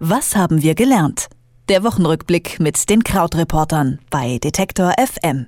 Was haben wir gelernt? Der Wochenrückblick mit den Krautreportern bei Detektor FM.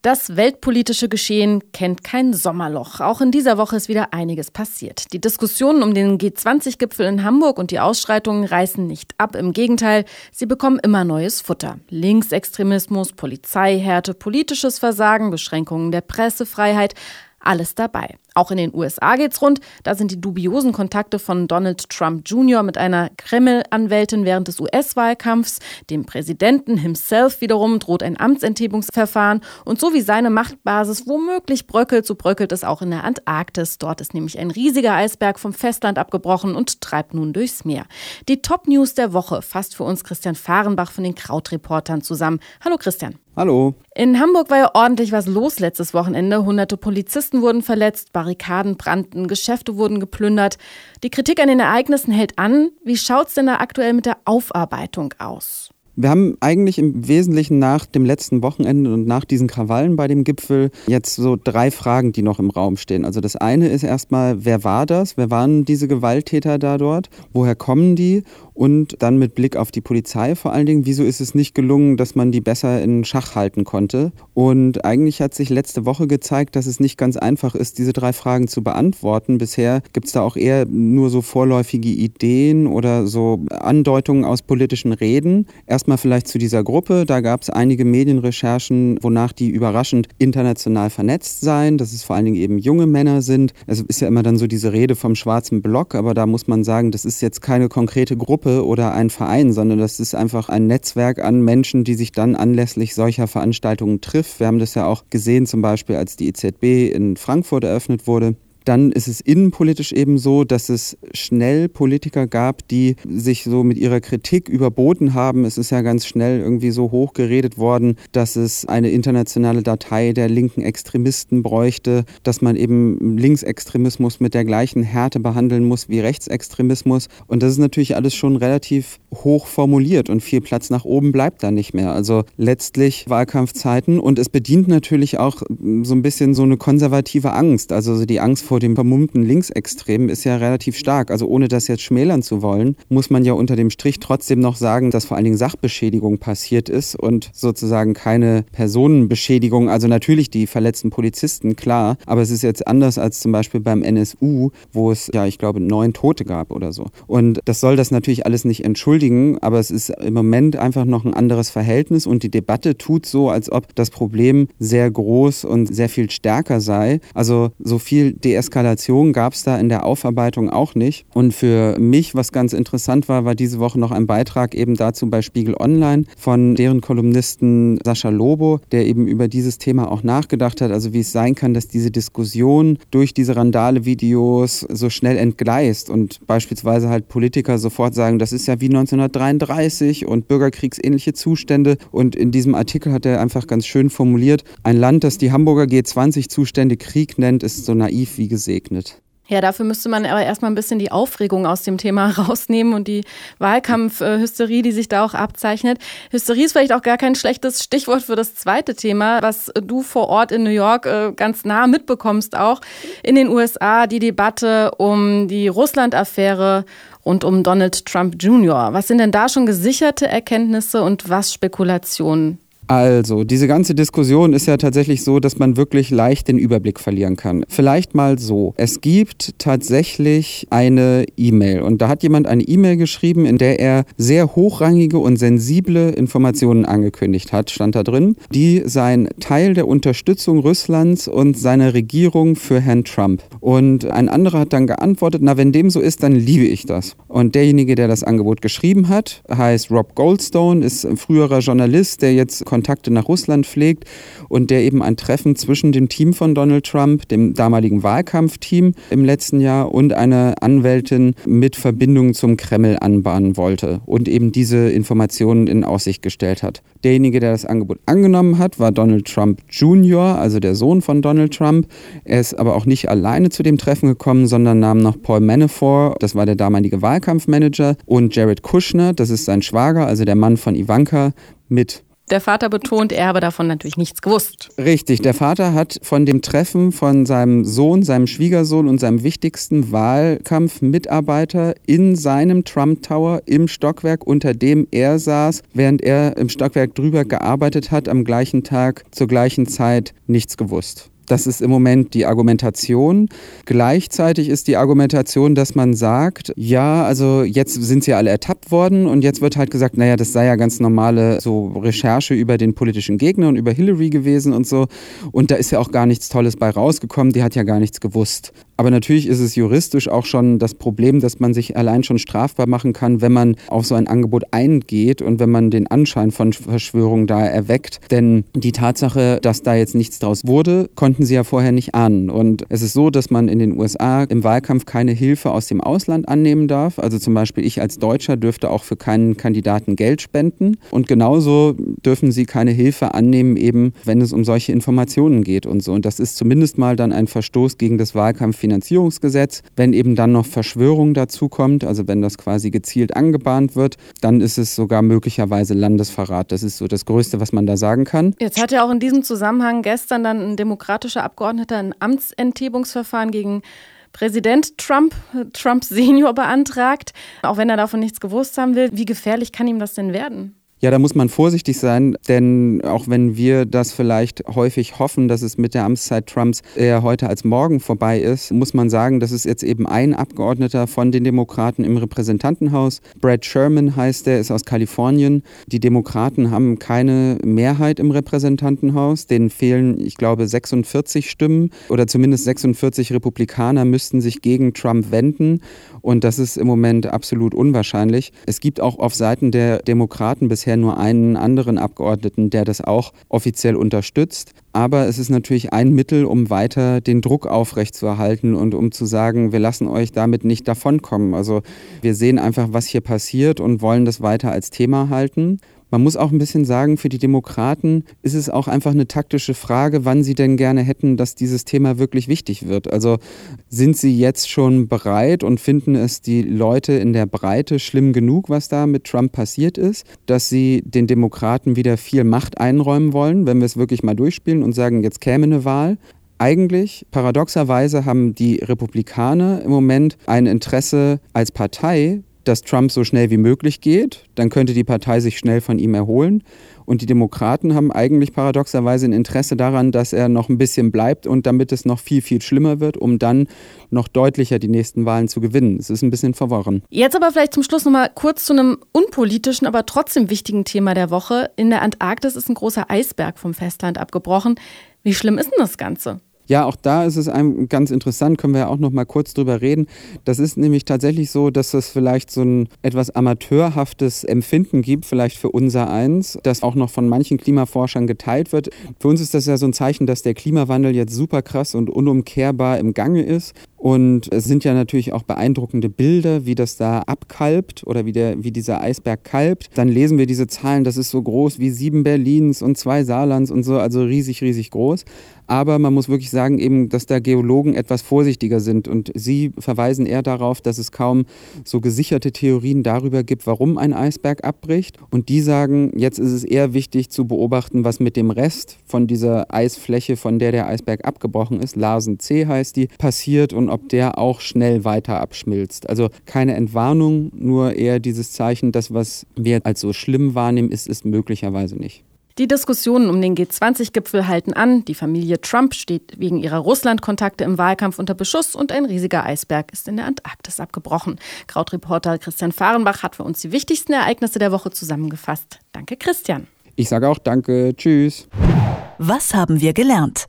Das weltpolitische Geschehen kennt kein Sommerloch. Auch in dieser Woche ist wieder einiges passiert. Die Diskussionen um den G20-Gipfel in Hamburg und die Ausschreitungen reißen nicht ab. Im Gegenteil, sie bekommen immer neues Futter. Linksextremismus, Polizeihärte, politisches Versagen, Beschränkungen der Pressefreiheit alles dabei. Auch in den USA geht's rund. Da sind die dubiosen Kontakte von Donald Trump Jr. mit einer Kreml-Anwältin während des US-Wahlkampfs. Dem Präsidenten himself wiederum droht ein Amtsenthebungsverfahren. Und so wie seine Machtbasis womöglich bröckelt, so bröckelt es auch in der Antarktis. Dort ist nämlich ein riesiger Eisberg vom Festland abgebrochen und treibt nun durchs Meer. Die Top-News der Woche fasst für uns Christian Fahrenbach von den Krautreportern zusammen. Hallo Christian. Hallo. In Hamburg war ja ordentlich was los letztes Wochenende. Hunderte Polizisten wurden verletzt, Barrikaden brannten, Geschäfte wurden geplündert. Die Kritik an den Ereignissen hält an. Wie schaut es denn da aktuell mit der Aufarbeitung aus? Wir haben eigentlich im Wesentlichen nach dem letzten Wochenende und nach diesen Krawallen bei dem Gipfel jetzt so drei Fragen, die noch im Raum stehen. Also das eine ist erstmal, wer war das? Wer waren diese Gewalttäter da dort? Woher kommen die? Und dann mit Blick auf die Polizei vor allen Dingen, wieso ist es nicht gelungen, dass man die besser in Schach halten konnte? Und eigentlich hat sich letzte Woche gezeigt, dass es nicht ganz einfach ist, diese drei Fragen zu beantworten. Bisher gibt es da auch eher nur so vorläufige Ideen oder so Andeutungen aus politischen Reden. Erstmal vielleicht zu dieser Gruppe. Da gab es einige Medienrecherchen, wonach die überraschend international vernetzt seien, dass es vor allen Dingen eben junge Männer sind. Es ist ja immer dann so diese Rede vom schwarzen Block, aber da muss man sagen, das ist jetzt keine konkrete Gruppe Gruppe oder ein Verein, sondern das ist einfach ein Netzwerk an Menschen, die sich dann anlässlich solcher Veranstaltungen trifft. Wir haben das ja auch gesehen, zum Beispiel als die EZB in Frankfurt eröffnet wurde. Dann ist es innenpolitisch eben so, dass es schnell Politiker gab, die sich so mit ihrer Kritik überboten haben. Es ist ja ganz schnell irgendwie so hoch geredet worden, dass es eine internationale Datei der linken Extremisten bräuchte, dass man eben Linksextremismus mit der gleichen Härte behandeln muss wie Rechtsextremismus. Und das ist natürlich alles schon relativ hoch formuliert und viel Platz nach oben bleibt da nicht mehr. Also letztlich Wahlkampfzeiten und es bedient natürlich auch so ein bisschen so eine konservative Angst, also die Angst vor vor dem vermummten Linksextremen ist ja relativ stark. Also ohne das jetzt schmälern zu wollen, muss man ja unter dem Strich trotzdem noch sagen, dass vor allen Dingen Sachbeschädigung passiert ist und sozusagen keine Personenbeschädigung. Also natürlich die verletzten Polizisten, klar. Aber es ist jetzt anders als zum Beispiel beim NSU, wo es ja, ich glaube, neun Tote gab oder so. Und das soll das natürlich alles nicht entschuldigen, aber es ist im Moment einfach noch ein anderes Verhältnis und die Debatte tut so, als ob das Problem sehr groß und sehr viel stärker sei. Also so viel Deeskalation Eskalation gab es da in der Aufarbeitung auch nicht. Und für mich, was ganz interessant war, war diese Woche noch ein Beitrag eben dazu bei Spiegel Online von deren Kolumnisten Sascha Lobo, der eben über dieses Thema auch nachgedacht hat, also wie es sein kann, dass diese Diskussion durch diese Randale-Videos so schnell entgleist und beispielsweise halt Politiker sofort sagen, das ist ja wie 1933 und bürgerkriegsähnliche Zustände. Und in diesem Artikel hat er einfach ganz schön formuliert, ein Land, das die Hamburger G20-Zustände Krieg nennt, ist so naiv wie gesegnet. Ja, dafür müsste man aber erstmal ein bisschen die Aufregung aus dem Thema rausnehmen und die Wahlkampfhysterie, die sich da auch abzeichnet. Hysterie ist vielleicht auch gar kein schlechtes Stichwort für das zweite Thema, was du vor Ort in New York äh, ganz nah mitbekommst auch. In den USA die Debatte um die Russland-Affäre und um Donald Trump Jr. Was sind denn da schon gesicherte Erkenntnisse und was Spekulationen? Also, diese ganze Diskussion ist ja tatsächlich so, dass man wirklich leicht den Überblick verlieren kann. Vielleicht mal so. Es gibt tatsächlich eine E-Mail und da hat jemand eine E-Mail geschrieben, in der er sehr hochrangige und sensible Informationen angekündigt hat, stand da drin. Die seien Teil der Unterstützung Russlands und seiner Regierung für Herrn Trump. Und ein anderer hat dann geantwortet, na, wenn dem so ist, dann liebe ich das. Und derjenige, der das Angebot geschrieben hat, heißt Rob Goldstone, ist ein früherer Journalist, der jetzt Kontakte nach Russland pflegt und der eben ein Treffen zwischen dem Team von Donald Trump, dem damaligen Wahlkampfteam im letzten Jahr und einer Anwältin mit Verbindungen zum Kreml anbahnen wollte und eben diese Informationen in Aussicht gestellt hat. Derjenige, der das Angebot angenommen hat, war Donald Trump Jr., also der Sohn von Donald Trump. Er ist aber auch nicht alleine zu dem Treffen gekommen, sondern nahm noch Paul Manafort, das war der damalige Wahlkampfmanager, und Jared Kushner, das ist sein Schwager, also der Mann von Ivanka, mit. Der Vater betont, er habe davon natürlich nichts gewusst. Richtig, der Vater hat von dem Treffen von seinem Sohn, seinem Schwiegersohn und seinem wichtigsten Wahlkampfmitarbeiter in seinem Trump Tower im Stockwerk, unter dem er saß, während er im Stockwerk drüber gearbeitet hat, am gleichen Tag zur gleichen Zeit nichts gewusst. Das ist im Moment die Argumentation. Gleichzeitig ist die Argumentation, dass man sagt, ja, also jetzt sind sie alle ertappt worden und jetzt wird halt gesagt, naja, das sei ja ganz normale so Recherche über den politischen Gegner und über Hillary gewesen und so. Und da ist ja auch gar nichts Tolles bei rausgekommen, die hat ja gar nichts gewusst. Aber natürlich ist es juristisch auch schon das Problem, dass man sich allein schon strafbar machen kann, wenn man auf so ein Angebot eingeht und wenn man den Anschein von Verschwörung da erweckt. Denn die Tatsache, dass da jetzt nichts draus wurde, konnten sie ja vorher nicht ahnen. Und es ist so, dass man in den USA im Wahlkampf keine Hilfe aus dem Ausland annehmen darf. Also zum Beispiel ich als Deutscher dürfte auch für keinen Kandidaten Geld spenden. Und genauso dürfen sie keine Hilfe annehmen, eben wenn es um solche Informationen geht und so. Und das ist zumindest mal dann ein Verstoß gegen das Wahlkampf Finanzierungsgesetz. Wenn eben dann noch Verschwörung dazu kommt, also wenn das quasi gezielt angebahnt wird, dann ist es sogar möglicherweise Landesverrat. Das ist so das Größte, was man da sagen kann. Jetzt hat ja auch in diesem Zusammenhang gestern dann ein demokratischer Abgeordneter ein Amtsenthebungsverfahren gegen Präsident Trump, Trump Senior beantragt, auch wenn er davon nichts gewusst haben will. Wie gefährlich kann ihm das denn werden? Ja, da muss man vorsichtig sein, denn auch wenn wir das vielleicht häufig hoffen, dass es mit der Amtszeit Trumps eher heute als morgen vorbei ist, muss man sagen, dass es jetzt eben ein Abgeordneter von den Demokraten im Repräsentantenhaus, Brad Sherman heißt der, ist aus Kalifornien. Die Demokraten haben keine Mehrheit im Repräsentantenhaus, denen fehlen, ich glaube, 46 Stimmen oder zumindest 46 Republikaner müssten sich gegen Trump wenden und das ist im Moment absolut unwahrscheinlich. Es gibt auch auf Seiten der Demokraten bisher bisher nur einen anderen Abgeordneten, der das auch offiziell unterstützt. Aber es ist natürlich ein Mittel, um weiter den Druck aufrechtzuerhalten und um zu sagen, wir lassen euch damit nicht davonkommen. Also wir sehen einfach, was hier passiert und wollen das weiter als Thema halten. Man muss auch ein bisschen sagen, für die Demokraten ist es auch einfach eine taktische Frage, wann sie denn gerne hätten, dass dieses Thema wirklich wichtig wird. Also sind sie jetzt schon bereit und finden es die Leute in der Breite schlimm genug, was da mit Trump passiert ist, dass sie den Demokraten wieder viel Macht einräumen wollen, wenn wir es wirklich mal durchspielen und sagen, jetzt käme eine Wahl. Eigentlich, paradoxerweise, haben die Republikaner im Moment ein Interesse als Partei, dass Trump so schnell wie möglich geht. Dann könnte die Partei sich schnell von ihm erholen. Und die Demokraten haben eigentlich paradoxerweise ein Interesse daran, dass er noch ein bisschen bleibt und damit es noch viel, viel schlimmer wird, um dann noch deutlicher die nächsten Wahlen zu gewinnen. Es ist ein bisschen verworren. Jetzt aber vielleicht zum Schluss noch mal kurz zu einem unpolitischen, aber trotzdem wichtigen Thema der Woche. In der Antarktis ist ein großer Eisberg vom Festland abgebrochen. Wie schlimm ist denn das Ganze? Ja, auch da ist es einem ganz interessant, können wir ja auch noch mal kurz drüber reden. Das ist nämlich tatsächlich so, dass es vielleicht so ein etwas amateurhaftes Empfinden gibt, vielleicht für unser eins, das auch noch von manchen Klimaforschern geteilt wird. Für uns ist das ja so ein Zeichen, dass der Klimawandel jetzt super krass und unumkehrbar im Gange ist. Und es sind ja natürlich auch beeindruckende Bilder, wie das da abkalbt oder wie, der, wie dieser Eisberg kalbt. Dann lesen wir diese Zahlen, das ist so groß wie sieben Berlins und zwei Saarlands und so, also riesig, riesig groß. Aber man muss wirklich sagen, eben, dass da Geologen etwas vorsichtiger sind. Und sie verweisen eher darauf, dass es kaum so gesicherte Theorien darüber gibt, warum ein Eisberg abbricht. Und die sagen, jetzt ist es eher wichtig zu beobachten, was mit dem Rest von dieser Eisfläche, von der der Eisberg abgebrochen ist, Larsen C heißt die, passiert und ob der auch schnell weiter abschmilzt. Also keine Entwarnung, nur eher dieses Zeichen, das, was wir als so schlimm wahrnehmen, ist es möglicherweise nicht. Die Diskussionen um den G20-Gipfel halten an. Die Familie Trump steht wegen ihrer Russland-Kontakte im Wahlkampf unter Beschuss und ein riesiger Eisberg ist in der Antarktis abgebrochen. Krautreporter Christian Fahrenbach hat für uns die wichtigsten Ereignisse der Woche zusammengefasst. Danke, Christian. Ich sage auch Danke. Tschüss. Was haben wir gelernt?